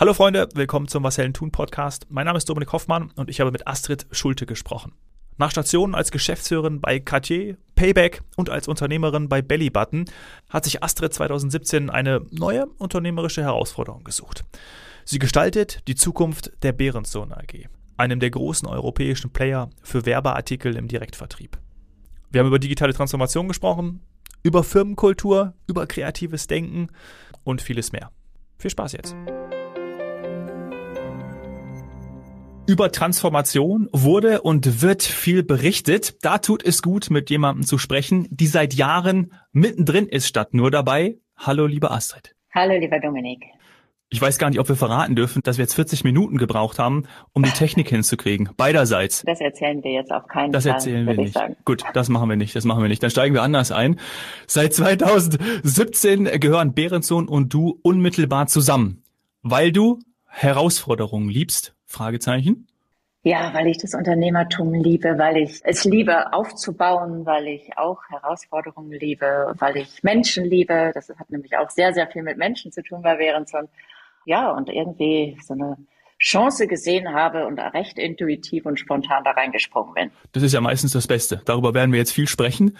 Hallo Freunde, willkommen zum Was tun Podcast. Mein Name ist Dominik Hoffmann und ich habe mit Astrid Schulte gesprochen. Nach Stationen als Geschäftsführerin bei Cartier, Payback und als Unternehmerin bei Bellybutton hat sich Astrid 2017 eine neue unternehmerische Herausforderung gesucht. Sie gestaltet die Zukunft der Behrensohn AG, einem der großen europäischen Player für Werbeartikel im Direktvertrieb. Wir haben über digitale Transformation gesprochen, über Firmenkultur, über kreatives Denken und vieles mehr. Viel Spaß jetzt. Über Transformation wurde und wird viel berichtet. Da tut es gut, mit jemandem zu sprechen, die seit Jahren mittendrin ist, statt nur dabei. Hallo, liebe Astrid. Hallo, lieber Dominik. Ich weiß gar nicht, ob wir verraten dürfen, dass wir jetzt 40 Minuten gebraucht haben, um die Technik hinzukriegen. Beiderseits. Das erzählen wir jetzt auf keinen das Fall. Das erzählen wir nicht. Gut, das machen wir nicht. Das machen wir nicht. Dann steigen wir anders ein. Seit 2017 gehören Behrensohn und du unmittelbar zusammen, weil du Herausforderungen liebst Fragezeichen? Ja, weil ich das Unternehmertum liebe, weil ich es liebe aufzubauen, weil ich auch Herausforderungen liebe, weil ich Menschen liebe. Das hat nämlich auch sehr, sehr viel mit Menschen zu tun bei Behrenson. Ja, und irgendwie so eine Chance gesehen habe und recht intuitiv und spontan da reingesprungen bin. Das ist ja meistens das Beste. Darüber werden wir jetzt viel sprechen.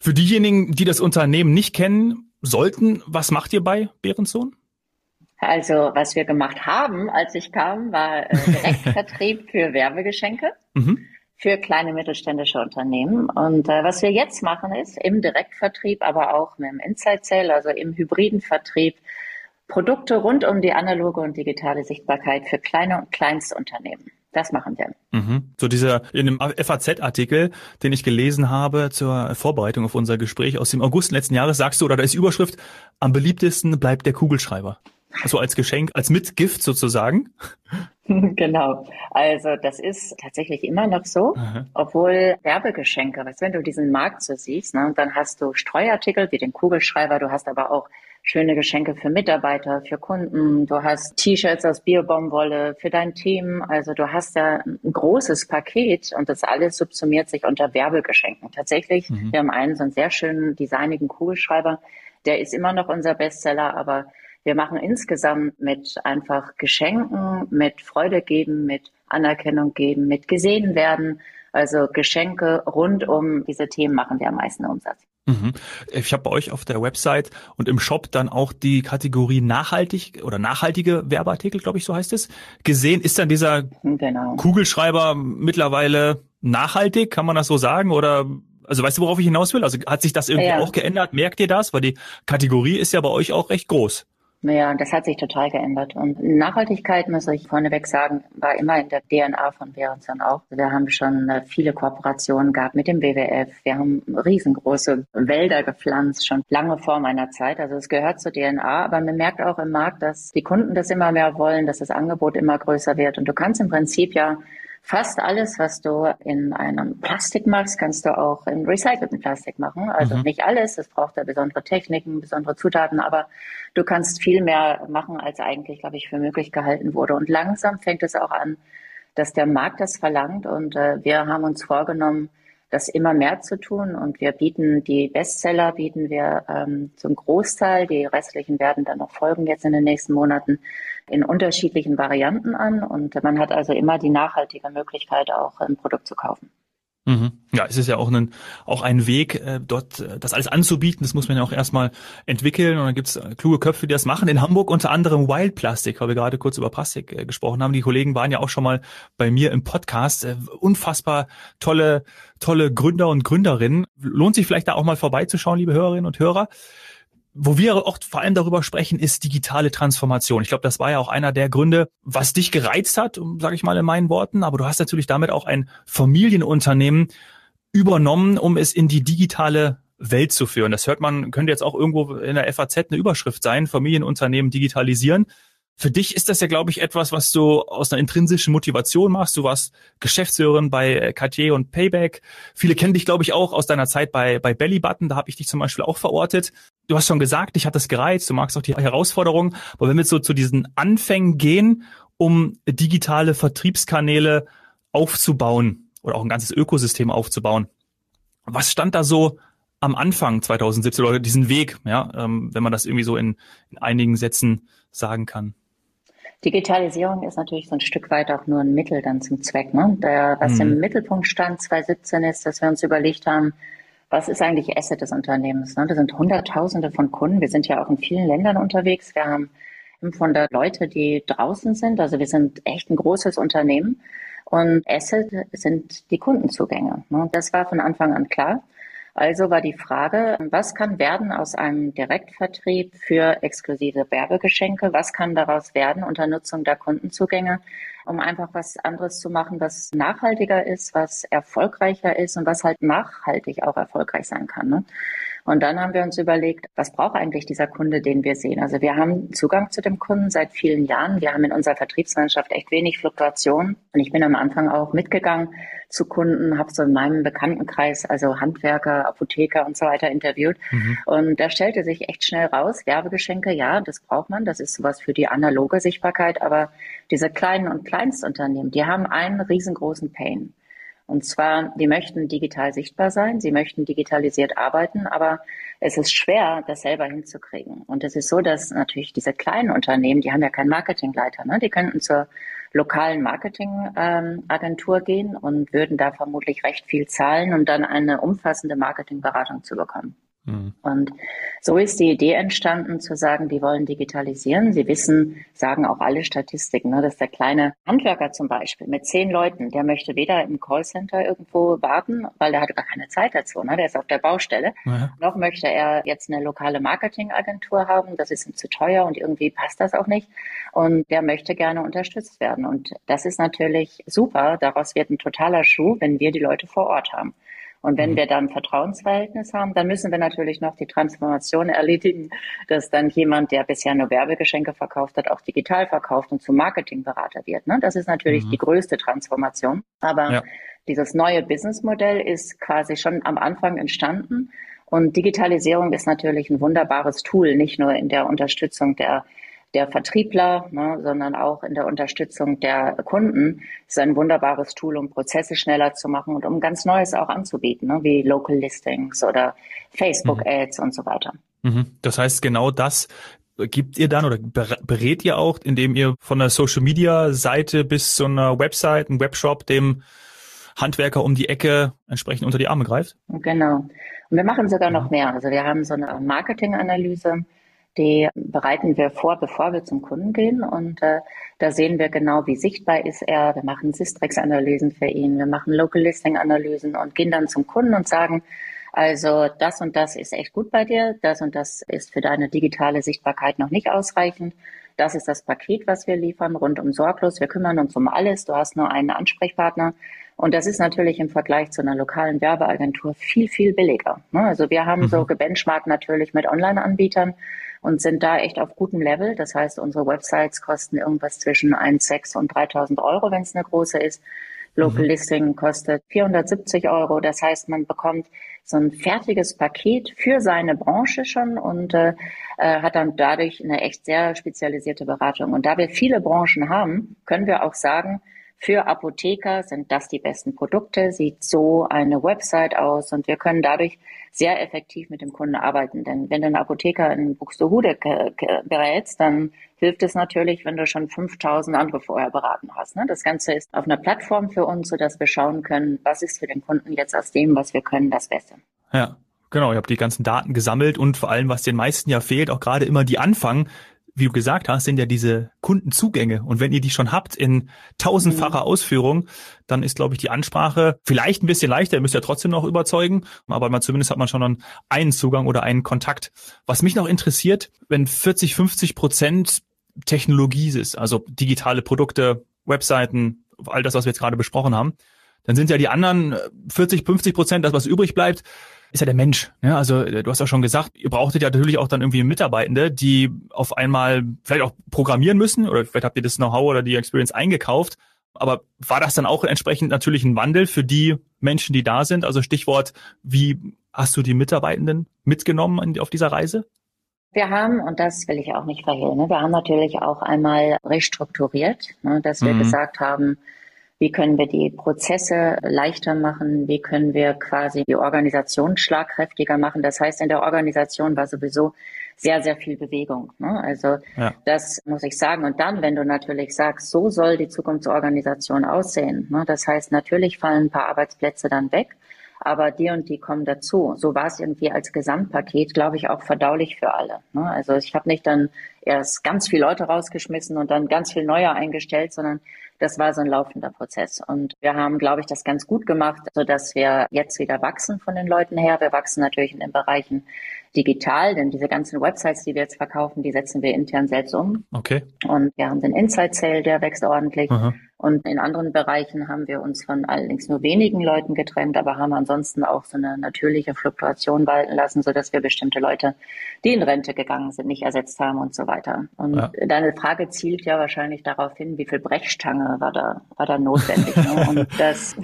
Für diejenigen, die das Unternehmen nicht kennen sollten, was macht ihr bei Behrensohn? Also was wir gemacht haben, als ich kam, war äh, Direktvertrieb für Werbegeschenke. Mhm. für kleine mittelständische Unternehmen. Und äh, was wir jetzt machen ist, im Direktvertrieb, aber auch mit dem Inside Sale, also im hybriden Vertrieb, Produkte rund um die analoge und digitale Sichtbarkeit für kleine und Kleinstunternehmen. Das machen wir. Mhm. So dieser in dem FAZ-Artikel, den ich gelesen habe zur Vorbereitung auf unser Gespräch aus dem August letzten Jahres, sagst du, oder da ist die Überschrift, am beliebtesten bleibt der Kugelschreiber. Also als Geschenk, als Mitgift sozusagen? Genau. Also das ist tatsächlich immer noch so, Aha. obwohl Werbegeschenke, was wenn du diesen Markt so siehst, ne, dann hast du Streuartikel wie den Kugelschreiber, du hast aber auch schöne Geschenke für Mitarbeiter, für Kunden, du hast T-Shirts aus Biobaumwolle für dein Team, also du hast ja ein großes Paket und das alles subsumiert sich unter Werbegeschenken. Tatsächlich, mhm. wir haben einen so einen sehr schönen designigen Kugelschreiber, der ist immer noch unser Bestseller, aber wir machen insgesamt mit einfach Geschenken, mit Freude geben, mit Anerkennung geben, mit gesehen werden. Also Geschenke rund um diese Themen machen wir am meisten Umsatz. Mhm. Ich habe bei euch auf der Website und im Shop dann auch die Kategorie nachhaltig oder nachhaltige Werbeartikel, glaube ich, so heißt es, gesehen. Ist dann dieser genau. Kugelschreiber mittlerweile nachhaltig? Kann man das so sagen? Oder also weißt du, worauf ich hinaus will? Also hat sich das irgendwie ja. auch geändert? Merkt ihr das? Weil die Kategorie ist ja bei euch auch recht groß. Ja, das hat sich total geändert. Und Nachhaltigkeit, muss ich vorneweg sagen, war immer in der DNA von Behrenson auch. Wir haben schon äh, viele Kooperationen gehabt mit dem WWF. Wir haben riesengroße Wälder gepflanzt, schon lange vor meiner Zeit. Also es gehört zur DNA. Aber man merkt auch im Markt, dass die Kunden das immer mehr wollen, dass das Angebot immer größer wird. Und du kannst im Prinzip ja Fast alles, was du in einem Plastik machst, kannst du auch in recycelten Plastik machen. Also mhm. nicht alles, es braucht da besondere Techniken, besondere Zutaten, aber du kannst viel mehr machen, als eigentlich, glaube ich, für möglich gehalten wurde. Und langsam fängt es auch an, dass der Markt das verlangt und äh, wir haben uns vorgenommen, das immer mehr zu tun und wir bieten die Bestseller, bieten wir ähm, zum Großteil, die restlichen werden dann noch folgen jetzt in den nächsten Monaten, in unterschiedlichen Varianten an und man hat also immer die nachhaltige Möglichkeit auch ein Produkt zu kaufen. Mhm. Ja, es ist ja auch ein, auch ein Weg, äh, dort äh, das alles anzubieten. Das muss man ja auch erstmal entwickeln. Und dann gibt's äh, kluge Köpfe, die das machen. In Hamburg unter anderem Wild Plastic, weil wir gerade kurz über Plastik gesprochen haben. Die Kollegen waren ja auch schon mal bei mir im Podcast. Unfassbar tolle, tolle Gründer und Gründerinnen. Lohnt sich vielleicht da auch mal vorbeizuschauen, liebe Hörerinnen und Hörer wo wir auch vor allem darüber sprechen, ist digitale Transformation. Ich glaube, das war ja auch einer der Gründe, was dich gereizt hat, sage ich mal in meinen Worten. Aber du hast natürlich damit auch ein Familienunternehmen übernommen, um es in die digitale Welt zu führen. Das hört man, könnte jetzt auch irgendwo in der FAZ eine Überschrift sein, Familienunternehmen digitalisieren. Für dich ist das ja, glaube ich, etwas, was du aus einer intrinsischen Motivation machst. Du warst Geschäftsführerin bei Cartier und Payback. Viele kennen dich, glaube ich, auch aus deiner Zeit bei, bei Bellybutton. Da habe ich dich zum Beispiel auch verortet. Du hast schon gesagt, dich hat das gereizt. Du magst auch die Herausforderungen. Aber wenn wir so zu diesen Anfängen gehen, um digitale Vertriebskanäle aufzubauen oder auch ein ganzes Ökosystem aufzubauen, was stand da so am Anfang 2017 oder diesen Weg, ja, ähm, wenn man das irgendwie so in, in einigen Sätzen sagen kann? Digitalisierung ist natürlich so ein Stück weit auch nur ein Mittel dann zum Zweck. Ne? Der, was mhm. im Mittelpunkt stand 2017 ist, dass wir uns überlegt haben, was ist eigentlich Asset des Unternehmens? Ne? Das sind Hunderttausende von Kunden. Wir sind ja auch in vielen Ländern unterwegs. Wir haben 500 Leute, die draußen sind. Also wir sind echt ein großes Unternehmen. Und Asset sind die Kundenzugänge. Ne? Das war von Anfang an klar. Also war die Frage, was kann werden aus einem Direktvertrieb für exklusive Werbegeschenke? Was kann daraus werden unter Nutzung der Kundenzugänge, um einfach was anderes zu machen, was nachhaltiger ist, was erfolgreicher ist und was halt nachhaltig auch erfolgreich sein kann. Ne? Und dann haben wir uns überlegt, was braucht eigentlich dieser Kunde, den wir sehen? Also wir haben Zugang zu dem Kunden seit vielen Jahren. Wir haben in unserer Vertriebsmannschaft echt wenig Fluktuation. Und ich bin am Anfang auch mitgegangen zu Kunden, habe so in meinem Bekanntenkreis, also Handwerker, Apotheker und so weiter interviewt. Mhm. Und da stellte sich echt schnell raus, Werbegeschenke, ja, das braucht man. Das ist sowas für die analoge Sichtbarkeit. Aber diese kleinen und Kleinstunternehmen, die haben einen riesengroßen Pain. Und zwar, die möchten digital sichtbar sein, sie möchten digitalisiert arbeiten, aber es ist schwer, das selber hinzukriegen. Und es ist so, dass natürlich diese kleinen Unternehmen, die haben ja keinen Marketingleiter, ne? die könnten zur lokalen Marketingagentur ähm, gehen und würden da vermutlich recht viel zahlen, um dann eine umfassende Marketingberatung zu bekommen. Mhm. Und so ist die Idee entstanden, zu sagen, die wollen digitalisieren. Sie wissen, sagen auch alle Statistiken, ne, dass der kleine Handwerker zum Beispiel mit zehn Leuten, der möchte weder im Callcenter irgendwo warten, weil der hat gar keine Zeit dazu, ne, der ist auf der Baustelle, ja. noch möchte er jetzt eine lokale Marketingagentur haben, das ist ihm zu teuer und irgendwie passt das auch nicht. Und der möchte gerne unterstützt werden. Und das ist natürlich super. Daraus wird ein totaler Schuh, wenn wir die Leute vor Ort haben. Und wenn mhm. wir dann Vertrauensverhältnis haben, dann müssen wir natürlich noch die Transformation erledigen, dass dann jemand, der bisher nur Werbegeschenke verkauft hat, auch digital verkauft und zum Marketingberater wird. Ne? Das ist natürlich mhm. die größte Transformation. Aber ja. dieses neue Businessmodell ist quasi schon am Anfang entstanden. Und Digitalisierung ist natürlich ein wunderbares Tool, nicht nur in der Unterstützung der der Vertriebler, ne, sondern auch in der Unterstützung der Kunden ist ein wunderbares Tool, um Prozesse schneller zu machen und um ganz Neues auch anzubieten, ne, wie Local Listings oder Facebook mhm. Ads mhm. und so weiter. Mhm. Das heißt, genau das gibt ihr dann oder berät ihr auch, indem ihr von der Social Media Seite bis zu einer Website, einem Webshop dem Handwerker um die Ecke entsprechend unter die Arme greift? Genau. Und wir machen sogar noch mhm. mehr. Also wir haben so eine Marketinganalyse, die bereiten wir vor, bevor wir zum Kunden gehen. Und äh, da sehen wir genau, wie sichtbar ist er. Wir machen Sistrix-Analysen für ihn, wir machen Local Listing-Analysen und gehen dann zum Kunden und sagen, also das und das ist echt gut bei dir, das und das ist für deine digitale Sichtbarkeit noch nicht ausreichend. Das ist das Paket, was wir liefern, rundum sorglos. Wir kümmern uns um alles. Du hast nur einen Ansprechpartner. Und das ist natürlich im Vergleich zu einer lokalen Werbeagentur viel, viel billiger. Ne? Also wir haben mhm. so gebenchmarkt natürlich mit Online-Anbietern und sind da echt auf gutem Level. Das heißt, unsere Websites kosten irgendwas zwischen 1,6 und 3.000 Euro, wenn es eine große ist. Local mhm. Listing kostet 470 Euro. Das heißt, man bekommt so ein fertiges Paket für seine Branche schon und äh, äh, hat dann dadurch eine echt sehr spezialisierte Beratung. Und da wir viele Branchen haben, können wir auch sagen, für Apotheker sind das die besten Produkte, sieht so eine Website aus und wir können dadurch sehr effektiv mit dem Kunden arbeiten. Denn wenn du einen Apotheker in Buxtehude berätst, dann hilft es natürlich, wenn du schon 5000 andere vorher beraten hast. Ne? Das Ganze ist auf einer Plattform für uns, sodass wir schauen können, was ist für den Kunden jetzt aus dem, was wir können, das Beste. Ja. Genau, ihr habt die ganzen Daten gesammelt und vor allem, was den meisten ja fehlt, auch gerade immer die Anfang, wie du gesagt hast, sind ja diese Kundenzugänge. Und wenn ihr die schon habt in tausendfacher mhm. Ausführung, dann ist, glaube ich, die Ansprache vielleicht ein bisschen leichter. Ihr müsst ja trotzdem noch überzeugen, aber man, zumindest hat man schon dann einen Zugang oder einen Kontakt. Was mich noch interessiert, wenn 40, 50 Prozent Technologie ist, also digitale Produkte, Webseiten, all das, was wir jetzt gerade besprochen haben, dann sind ja die anderen 40, 50 Prozent, das was übrig bleibt, ist ja der Mensch. Ja, also äh, du hast ja schon gesagt, ihr brauchtet ja natürlich auch dann irgendwie Mitarbeitende, die auf einmal vielleicht auch programmieren müssen oder vielleicht habt ihr das Know-how oder die Experience eingekauft. Aber war das dann auch entsprechend natürlich ein Wandel für die Menschen, die da sind? Also Stichwort, wie hast du die Mitarbeitenden mitgenommen auf dieser Reise? Wir haben, und das will ich auch nicht verhehlen, ne, wir haben natürlich auch einmal restrukturiert, ne, dass wir mhm. gesagt haben, wie können wir die Prozesse leichter machen? Wie können wir quasi die Organisation schlagkräftiger machen? Das heißt, in der Organisation war sowieso sehr, sehr viel Bewegung. Ne? Also ja. das muss ich sagen. Und dann, wenn du natürlich sagst, so soll die Zukunftsorganisation aussehen. Ne? Das heißt, natürlich fallen ein paar Arbeitsplätze dann weg aber die und die kommen dazu. So war es irgendwie als Gesamtpaket, glaube ich, auch verdaulich für alle. Ne? Also ich habe nicht dann erst ganz viele Leute rausgeschmissen und dann ganz viel neue eingestellt, sondern das war so ein laufender Prozess. Und wir haben, glaube ich, das ganz gut gemacht, so dass wir jetzt wieder wachsen von den Leuten her. Wir wachsen natürlich in den Bereichen digital, denn diese ganzen Websites, die wir jetzt verkaufen, die setzen wir intern selbst um. Okay. Und wir haben den Inside Sale, der wächst ordentlich. Aha. Und in anderen Bereichen haben wir uns von allerdings nur wenigen Leuten getrennt, aber haben ansonsten auch so eine natürliche Fluktuation walten lassen, so dass wir bestimmte Leute, die in Rente gegangen sind, nicht ersetzt haben und so weiter. Und ja. deine Frage zielt ja wahrscheinlich darauf hin, wie viel Brechstange war da, war da notwendig. ne? Und das,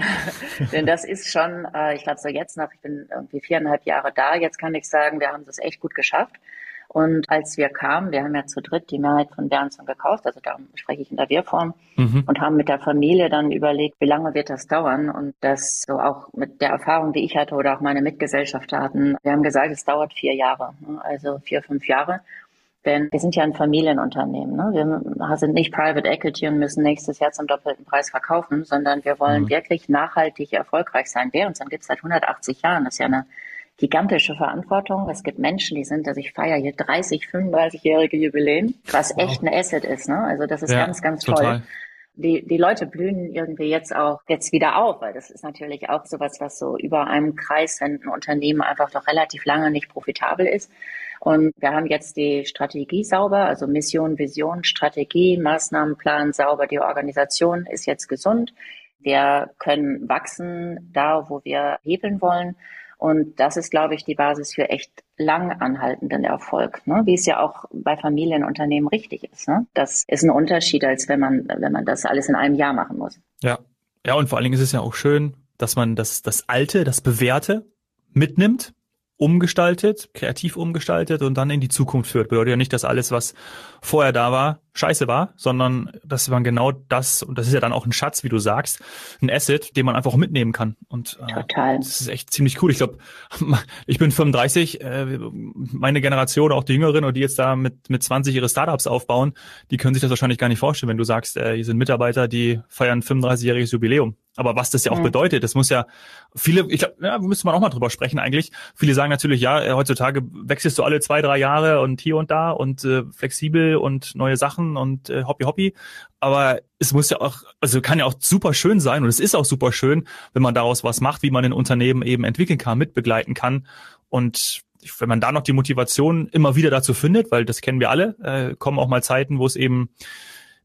denn das ist schon, äh, ich glaube so jetzt nach, ich bin irgendwie viereinhalb Jahre da, jetzt kann ich sagen, wir haben das echt gut geschafft. Und als wir kamen, wir haben ja zu dritt die Mehrheit von Bernson gekauft, also da spreche ich in der Wir-Form, mhm. und haben mit der Familie dann überlegt, wie lange wird das dauern? Und das so auch mit der Erfahrung, die ich hatte oder auch meine Mitgesellschafter hatten, wir haben gesagt, es dauert vier Jahre, ne? also vier, fünf Jahre. Denn wir sind ja ein Familienunternehmen. Ne? Wir sind nicht Private Equity und müssen nächstes Jahr zum doppelten Preis verkaufen, sondern wir wollen mhm. wirklich nachhaltig erfolgreich sein. Wer uns dann gibt es seit 180 Jahren. Das ist ja eine gigantische Verantwortung. Es gibt Menschen, die sind, dass ich feiere hier 30, 35-jährige Jubiläen, was wow. echt ein Asset ist. Ne? Also das ist ja, ganz, ganz total. toll. Die, die Leute blühen irgendwie jetzt auch jetzt wieder auf, weil das ist natürlich auch sowas, was so über einem Kreis, wenn ein Unternehmen einfach doch relativ lange nicht profitabel ist. Und wir haben jetzt die Strategie sauber, also Mission, Vision, Strategie, Maßnahmenplan sauber. Die Organisation ist jetzt gesund. Wir können wachsen da, wo wir hebeln wollen. Und das ist, glaube ich, die Basis für echt lang anhaltenden Erfolg, ne? wie es ja auch bei Familienunternehmen richtig ist. Ne? Das ist ein Unterschied, als wenn man, wenn man das alles in einem Jahr machen muss. Ja, ja, und vor allen Dingen ist es ja auch schön, dass man das, das Alte, das Bewährte mitnimmt umgestaltet, kreativ umgestaltet und dann in die Zukunft führt. Bedeutet ja nicht, dass alles, was vorher da war, scheiße war, sondern dass man genau das, und das ist ja dann auch ein Schatz, wie du sagst, ein Asset, den man einfach auch mitnehmen kann. Und äh, Total. das ist echt ziemlich cool. Ich glaube, ich bin 35, äh, meine Generation, auch die Jüngeren, und die jetzt da mit, mit 20 ihre Startups aufbauen, die können sich das wahrscheinlich gar nicht vorstellen, wenn du sagst, äh, hier sind Mitarbeiter, die feiern 35-jähriges Jubiläum. Aber was das ja auch mhm. bedeutet, das muss ja viele, ich glaube, ja, müsste man auch mal drüber sprechen eigentlich. Viele sagen natürlich, ja, äh, heutzutage wechselst du alle zwei, drei Jahre und hier und da und äh, flexibel und neue Sachen und äh, Hobby Hobby. Aber es muss ja auch, also kann ja auch super schön sein und es ist auch super schön, wenn man daraus was macht, wie man ein Unternehmen eben entwickeln kann, mitbegleiten kann. Und wenn man da noch die Motivation immer wieder dazu findet, weil das kennen wir alle, äh, kommen auch mal Zeiten, wo es eben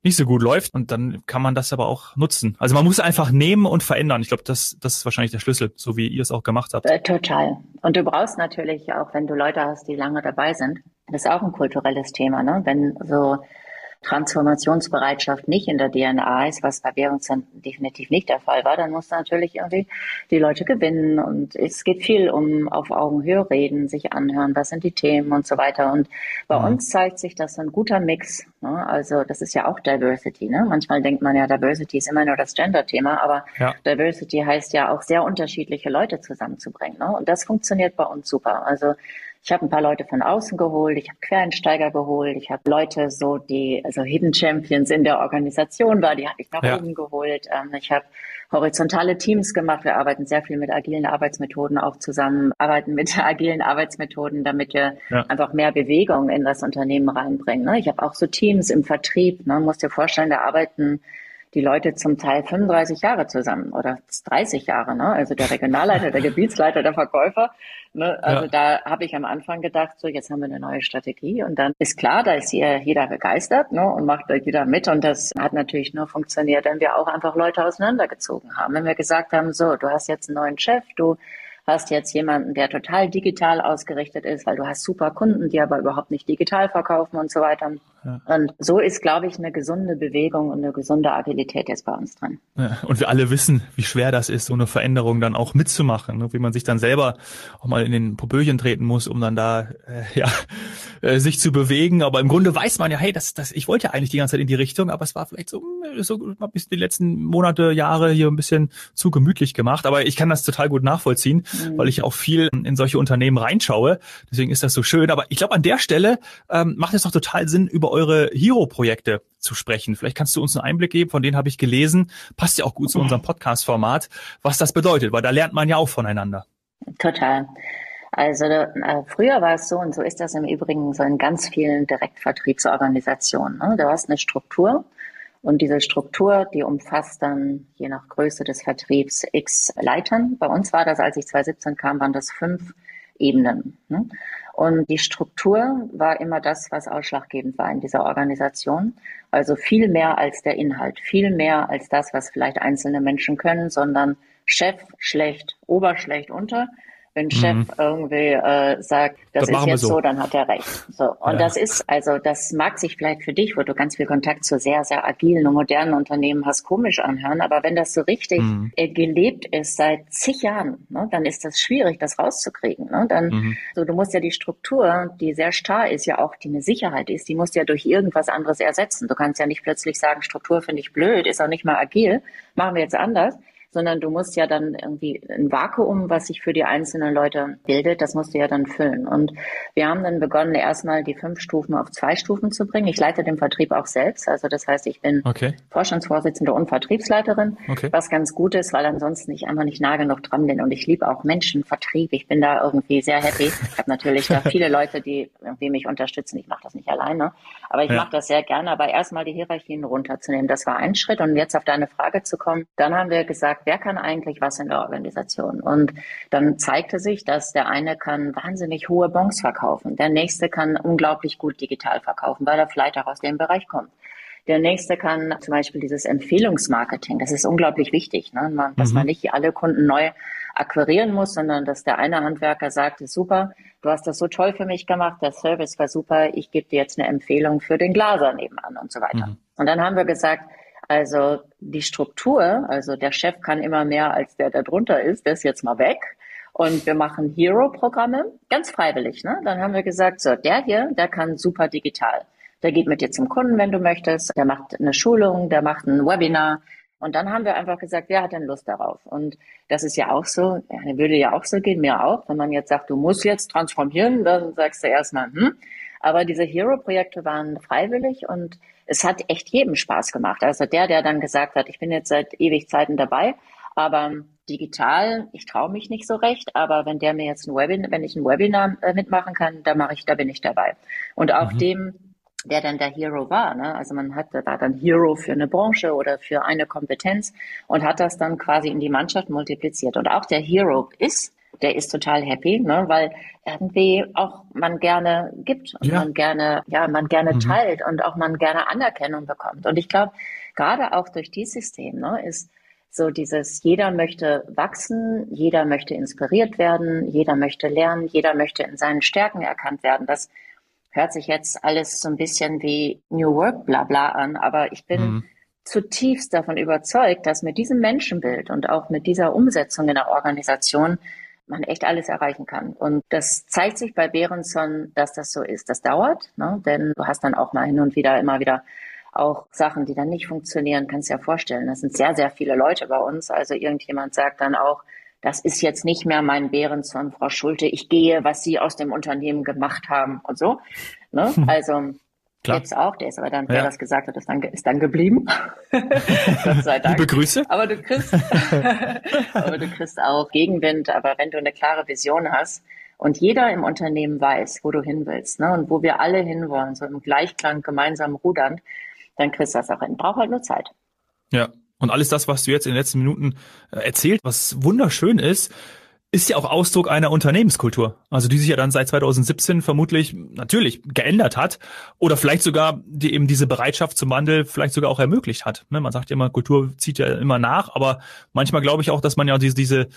nicht so gut läuft und dann kann man das aber auch nutzen. Also man muss einfach nehmen und verändern. Ich glaube, das, das ist wahrscheinlich der Schlüssel, so wie ihr es auch gemacht habt. Äh, total. Und du brauchst natürlich auch, wenn du Leute hast, die lange dabei sind, das ist auch ein kulturelles Thema, ne? Wenn so Transformationsbereitschaft nicht in der DNA ist, was bei Währungszentren definitiv nicht der Fall war, dann muss natürlich irgendwie die Leute gewinnen und es geht viel um auf Augenhöhe reden, sich anhören, was sind die Themen und so weiter. Und bei mhm. uns zeigt sich das ein guter Mix. Ne? Also das ist ja auch Diversity. Ne? Manchmal denkt man ja, Diversity ist immer nur das Gender-Thema, aber ja. Diversity heißt ja auch sehr unterschiedliche Leute zusammenzubringen. Ne? Und das funktioniert bei uns super. Also ich habe ein paar Leute von außen geholt, ich habe Quereinsteiger geholt, ich habe Leute so, die also Hidden Champions in der Organisation war, die habe ich nach ja. oben geholt. Ähm, ich habe horizontale Teams gemacht. Wir arbeiten sehr viel mit agilen Arbeitsmethoden auch zusammen, arbeiten mit agilen Arbeitsmethoden, damit wir ja. einfach mehr Bewegung in das Unternehmen reinbringen. Ne? Ich habe auch so Teams im Vertrieb. Ne? Muss dir vorstellen, da arbeiten die Leute zum Teil 35 Jahre zusammen oder 30 Jahre, ne? Also der Regionalleiter, der Gebietsleiter, der Verkäufer. Ne? Also ja. da habe ich am Anfang gedacht, so jetzt haben wir eine neue Strategie und dann ist klar, da ist hier jeder begeistert ne? und macht da jeder mit und das hat natürlich nur funktioniert, wenn wir auch einfach Leute auseinandergezogen haben. Wenn wir gesagt haben, so, du hast jetzt einen neuen Chef, du hast jetzt jemanden, der total digital ausgerichtet ist, weil du hast super Kunden, die aber überhaupt nicht digital verkaufen und so weiter. Ja. Und so ist, glaube ich, eine gesunde Bewegung und eine gesunde Agilität jetzt bei uns drin. Ja, und wir alle wissen, wie schwer das ist, so eine Veränderung dann auch mitzumachen, ne? wie man sich dann selber auch mal in den Popöchen treten muss, um dann da äh, ja äh, sich zu bewegen. Aber im Grunde weiß man ja, hey, das, das, ich wollte ja eigentlich die ganze Zeit in die Richtung, aber es war vielleicht so, so bis die letzten Monate, Jahre hier ein bisschen zu gemütlich gemacht. Aber ich kann das total gut nachvollziehen. mhm. weil ich auch viel in solche Unternehmen reinschaue. Deswegen ist das so schön. Aber ich glaube, an der Stelle ähm, macht es doch total Sinn, über eure Hero-Projekte zu sprechen. Vielleicht kannst du uns einen Einblick geben, von denen habe ich gelesen. Passt ja auch gut zu unserem Podcast-Format, was das bedeutet, weil da lernt man ja auch voneinander. Total. Also äh, früher war es so, und so ist das im Übrigen so in ganz vielen Direktvertriebsorganisationen. Ne? Du hast eine Struktur und diese Struktur, die umfasst dann je nach Größe des Vertriebs x Leitern. Bei uns war das, als ich 2017 kam, waren das fünf Ebenen. Ne? Und die Struktur war immer das, was ausschlaggebend war in dieser Organisation. Also viel mehr als der Inhalt, viel mehr als das, was vielleicht einzelne Menschen können, sondern Chef schlecht, Oberschlecht, unter wenn Chef mhm. irgendwie äh, sagt, das, das ist jetzt so. so. dann hat er recht. So und ja. das ist also, das mag sich vielleicht für dich, wo du ganz viel Kontakt zu sehr sehr agilen und modernen Unternehmen hast, komisch anhören, aber wenn das so richtig mhm. äh, gelebt ist seit zig Jahren, ne, dann ist das schwierig, das rauszukriegen. Ne? Dann mhm. so, du musst ja die Struktur, die sehr starr ist, ja auch die eine Sicherheit ist, die musst du ja durch irgendwas anderes ersetzen. Du kannst ja nicht plötzlich sagen, Struktur finde ich blöd, ist auch nicht mal agil, machen wir jetzt anders sondern du musst ja dann irgendwie ein Vakuum, was sich für die einzelnen Leute bildet, das musst du ja dann füllen. Und wir haben dann begonnen, erstmal die fünf Stufen auf zwei Stufen zu bringen. Ich leite den Vertrieb auch selbst. Also das heißt, ich bin okay. Vorstandsvorsitzende und Vertriebsleiterin, okay. was ganz gut ist, weil ansonsten ich einfach nicht nah genug dran bin. Und ich liebe auch Menschen, Vertrieb. Ich bin da irgendwie sehr happy. Ich habe natürlich da viele Leute, die irgendwie mich unterstützen. Ich mache das nicht alleine, aber ich ja. mache das sehr gerne. Aber erstmal die Hierarchien runterzunehmen, das war ein Schritt. Und jetzt auf deine Frage zu kommen, dann haben wir gesagt, gefragt, wer kann eigentlich was in der Organisation? Und dann zeigte sich, dass der eine kann wahnsinnig hohe Bons verkaufen, der nächste kann unglaublich gut digital verkaufen, weil er vielleicht auch aus dem Bereich kommt. Der nächste kann zum Beispiel dieses Empfehlungsmarketing. Das ist unglaublich wichtig, ne? man, dass mhm. man nicht alle Kunden neu akquirieren muss, sondern dass der eine Handwerker sagt, super, du hast das so toll für mich gemacht, der Service war super, ich gebe dir jetzt eine Empfehlung für den Glaser nebenan und so weiter. Mhm. Und dann haben wir gesagt, also die Struktur, also der Chef kann immer mehr als der, der drunter ist, der ist jetzt mal weg. Und wir machen Hero-Programme, ganz freiwillig. Ne? Dann haben wir gesagt, so, der hier, der kann super digital. Der geht mit dir zum Kunden, wenn du möchtest. Der macht eine Schulung, der macht ein Webinar. Und dann haben wir einfach gesagt, wer hat denn Lust darauf? Und das ist ja auch so, würde ja auch so gehen, mir auch. Wenn man jetzt sagt, du musst jetzt transformieren, dann sagst du erstmal, hm. Aber diese Hero-Projekte waren freiwillig und es hat echt jedem Spaß gemacht. Also der, der dann gesagt hat, ich bin jetzt seit ewig Zeiten dabei, aber digital, ich traue mich nicht so recht, aber wenn der mir jetzt ein Webinar, wenn ich ein Webinar äh, mitmachen kann, da mache ich, da bin ich dabei. Und auch mhm. dem, der dann der Hero war. Ne? Also man hat, war dann Hero für eine Branche oder für eine Kompetenz und hat das dann quasi in die Mannschaft multipliziert. Und auch der Hero ist der ist total happy, ne, weil irgendwie auch man gerne gibt und ja. man gerne, ja, man gerne mhm. teilt und auch man gerne Anerkennung bekommt. Und ich glaube, gerade auch durch dieses System, ne, ist so dieses, jeder möchte wachsen, jeder möchte inspiriert werden, jeder möchte lernen, jeder möchte in seinen Stärken erkannt werden. Das hört sich jetzt alles so ein bisschen wie New Work bla bla an, aber ich bin mhm. zutiefst davon überzeugt, dass mit diesem Menschenbild und auch mit dieser Umsetzung in der Organisation man echt alles erreichen kann. Und das zeigt sich bei Behrenson, dass das so ist. Das dauert, ne? denn du hast dann auch mal hin und wieder immer wieder auch Sachen, die dann nicht funktionieren, kannst du ja vorstellen. Das sind sehr, sehr viele Leute bei uns. Also irgendjemand sagt dann auch, das ist jetzt nicht mehr mein Behrenson, Frau Schulte, ich gehe, was Sie aus dem Unternehmen gemacht haben und so. Ne? Also Klar. Jetzt auch, der ist aber dann, ja. der das gesagt hat, ist dann, ist dann geblieben. Gott sei Dank. Liebe Grüße. Aber du kriegst, aber du kriegst auch Gegenwind. Aber wenn du eine klare Vision hast und jeder im Unternehmen weiß, wo du hin willst, ne, und wo wir alle hinwollen, so im Gleichklang gemeinsam rudern, dann kriegst du das auch hin. Braucht halt nur Zeit. Ja. Und alles das, was du jetzt in den letzten Minuten äh, erzählt, was wunderschön ist, ist ja auch Ausdruck einer Unternehmenskultur, also die sich ja dann seit 2017 vermutlich natürlich geändert hat oder vielleicht sogar die eben diese Bereitschaft zum Wandel vielleicht sogar auch ermöglicht hat. Ne, man sagt ja immer, Kultur zieht ja immer nach, aber manchmal glaube ich auch, dass man ja diese, diese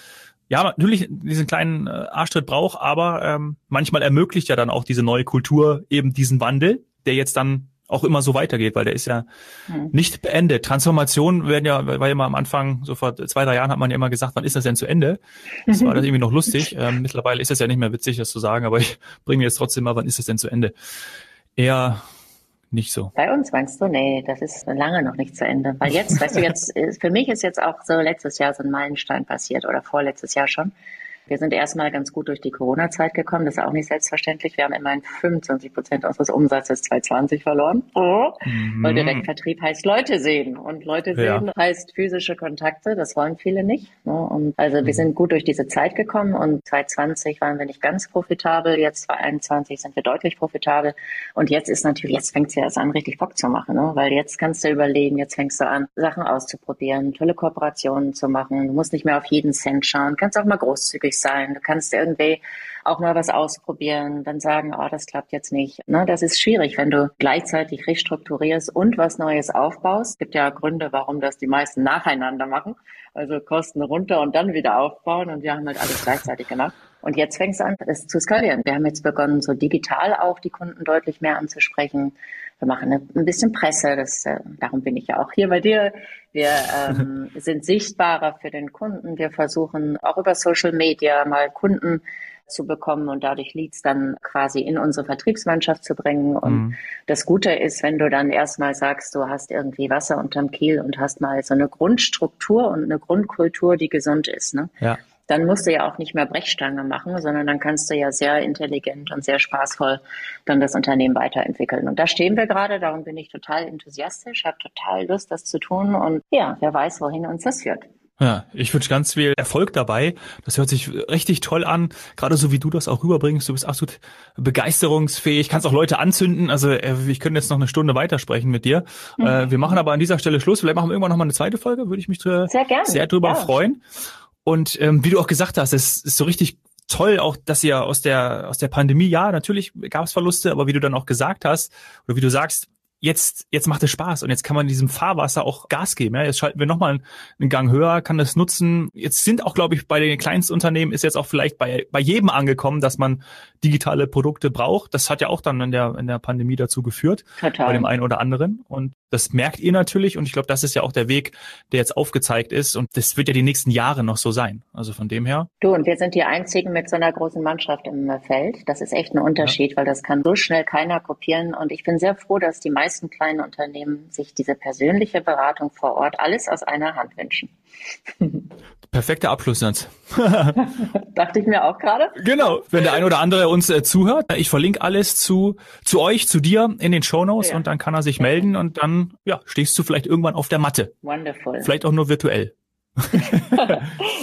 ja, natürlich diesen kleinen äh, Arschtritt braucht, aber ähm, manchmal ermöglicht ja dann auch diese neue Kultur eben diesen Wandel, der jetzt dann auch immer so weitergeht, weil der ist ja mhm. nicht beendet. Transformation werden ja, war ja immer am Anfang, so vor zwei, drei Jahren hat man ja immer gesagt, wann ist das denn zu Ende? Das war das irgendwie noch lustig. Ähm, mittlerweile ist das ja nicht mehr witzig, das zu sagen, aber ich bringe jetzt trotzdem mal, wann ist das denn zu Ende? Eher nicht so. Bei uns meinst du, nee, das ist lange noch nicht zu Ende. Weil jetzt, weißt du, jetzt, für mich ist jetzt auch so letztes Jahr so ein Meilenstein passiert oder vorletztes Jahr schon. Wir sind erstmal ganz gut durch die Corona-Zeit gekommen. Das ist auch nicht selbstverständlich. Wir haben immerhin 25 Prozent unseres Umsatzes 2020 verloren. Oh. Mhm. Weil Direktvertrieb heißt Leute sehen. Und Leute sehen ja. heißt physische Kontakte. Das wollen viele nicht. Ne? Und also wir mhm. sind gut durch diese Zeit gekommen und 2020 waren wir nicht ganz profitabel. Jetzt 2021 sind wir deutlich profitabel. Und jetzt ist natürlich, jetzt fängt es ja erst an, richtig Bock zu machen. Ne? Weil jetzt kannst du überlegen, jetzt fängst du an, Sachen auszuprobieren, tolle Kooperationen zu machen. Du musst nicht mehr auf jeden Cent schauen. Kannst auch mal großzügig sein. Du kannst irgendwie auch mal was ausprobieren, dann sagen, oh, das klappt jetzt nicht. Ne, das ist schwierig, wenn du gleichzeitig restrukturierst und was Neues aufbaust. Es gibt ja Gründe, warum das die meisten nacheinander machen. Also Kosten runter und dann wieder aufbauen. Und wir haben halt alles gleichzeitig gemacht. Und jetzt fängt es an, es zu skalieren. Wir haben jetzt begonnen, so digital auch die Kunden deutlich mehr anzusprechen. Wir machen ein bisschen Presse, das, äh, darum bin ich ja auch hier bei dir. Wir ähm, sind sichtbarer für den Kunden. Wir versuchen auch über Social Media mal Kunden zu bekommen und dadurch Leads dann quasi in unsere Vertriebsmannschaft zu bringen. Und mhm. das Gute ist, wenn du dann erstmal sagst, du hast irgendwie Wasser unterm Kiel und hast mal so eine Grundstruktur und eine Grundkultur, die gesund ist. Ne? Ja dann musst du ja auch nicht mehr Brechstange machen, sondern dann kannst du ja sehr intelligent und sehr spaßvoll dann das Unternehmen weiterentwickeln. Und da stehen wir gerade, darum bin ich total enthusiastisch, habe total Lust, das zu tun und ja, wer weiß, wohin uns das führt. Ja, ich wünsche ganz viel Erfolg dabei. Das hört sich richtig toll an, gerade so wie du das auch rüberbringst. Du bist absolut begeisterungsfähig, kannst auch Leute anzünden. Also äh, ich könnte jetzt noch eine Stunde weitersprechen mit dir. Mhm. Wir machen aber an dieser Stelle Schluss. Vielleicht machen wir irgendwann noch mal eine zweite Folge. Würde ich mich sehr, sehr drüber ja. freuen. Und ähm, wie du auch gesagt hast, es ist so richtig toll, auch dass ihr aus der aus der Pandemie, ja, natürlich gab es Verluste, aber wie du dann auch gesagt hast, oder wie du sagst, jetzt, jetzt macht es Spaß und jetzt kann man diesem Fahrwasser auch Gas geben. Ja? Jetzt schalten wir nochmal einen Gang höher, kann das nutzen. Jetzt sind auch, glaube ich, bei den Kleinstunternehmen ist jetzt auch vielleicht bei, bei jedem angekommen, dass man digitale Produkte braucht. Das hat ja auch dann in der, in der Pandemie dazu geführt, Total. bei dem einen oder anderen. Und das merkt ihr natürlich und ich glaube, das ist ja auch der Weg, der jetzt aufgezeigt ist und das wird ja die nächsten Jahre noch so sein. Also von dem her. Du, und wir sind die Einzigen mit so einer großen Mannschaft im Feld. Das ist echt ein Unterschied, ja. weil das kann so schnell keiner kopieren und ich bin sehr froh, dass die meisten meisten kleinen Unternehmen sich diese persönliche Beratung vor Ort alles aus einer Hand wünschen. Perfekter Abschlusssatz. Dachte ich mir auch gerade. Genau, wenn der ein oder andere uns äh, zuhört, ich verlinke alles zu zu euch, zu dir in den Show Notes ja. und dann kann er sich melden und dann ja, stehst du vielleicht irgendwann auf der Matte. Wonderful. Vielleicht auch nur virtuell.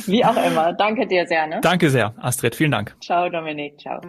Wie auch immer. Danke dir sehr. Ne? Danke sehr, Astrid. Vielen Dank. Ciao, Dominik. Ciao.